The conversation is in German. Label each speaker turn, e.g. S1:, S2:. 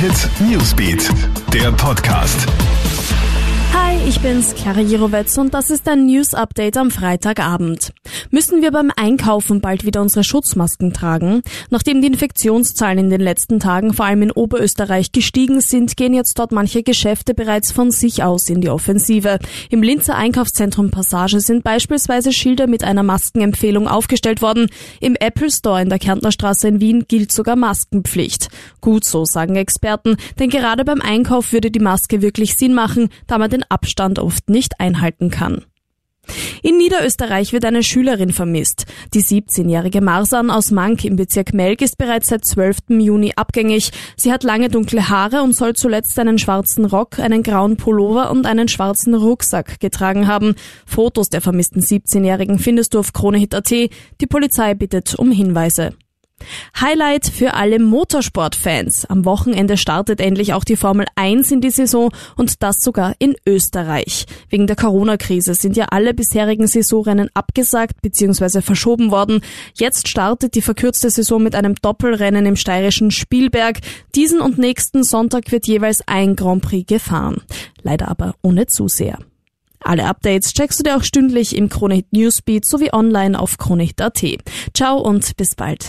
S1: Hit Newsbeat, der Podcast.
S2: Hi, ich bin's, Clara Jirovetz und das ist ein News Update am Freitagabend. Müssen wir beim Einkaufen bald wieder unsere Schutzmasken tragen? Nachdem die Infektionszahlen in den letzten Tagen vor allem in Oberösterreich gestiegen sind, gehen jetzt dort manche Geschäfte bereits von sich aus in die Offensive. Im Linzer Einkaufszentrum Passage sind beispielsweise Schilder mit einer Maskenempfehlung aufgestellt worden. Im Apple Store in der Kärntner Straße in Wien gilt sogar Maskenpflicht. Gut so, sagen Experten, denn gerade beim Einkauf würde die Maske wirklich Sinn machen, da man den Abstand oft nicht einhalten kann. In Niederösterreich wird eine Schülerin vermisst. Die 17-jährige Marsan aus Mank im Bezirk Melk ist bereits seit 12. Juni abgängig. Sie hat lange dunkle Haare und soll zuletzt einen schwarzen Rock, einen grauen Pullover und einen schwarzen Rucksack getragen haben. Fotos der vermissten 17-Jährigen findest du auf KroneHit.at. Die Polizei bittet um Hinweise. Highlight für alle Motorsportfans. Am Wochenende startet endlich auch die Formel 1 in die Saison und das sogar in Österreich. Wegen der Corona-Krise sind ja alle bisherigen Saisonrennen abgesagt bzw. verschoben worden. Jetzt startet die verkürzte Saison mit einem Doppelrennen im steirischen Spielberg. Diesen und nächsten Sonntag wird jeweils ein Grand Prix gefahren. Leider aber ohne Zuseher. Alle Updates checkst du dir auch stündlich im Kronehit Newsbeat sowie online auf kronehit.at. Ciao und bis bald.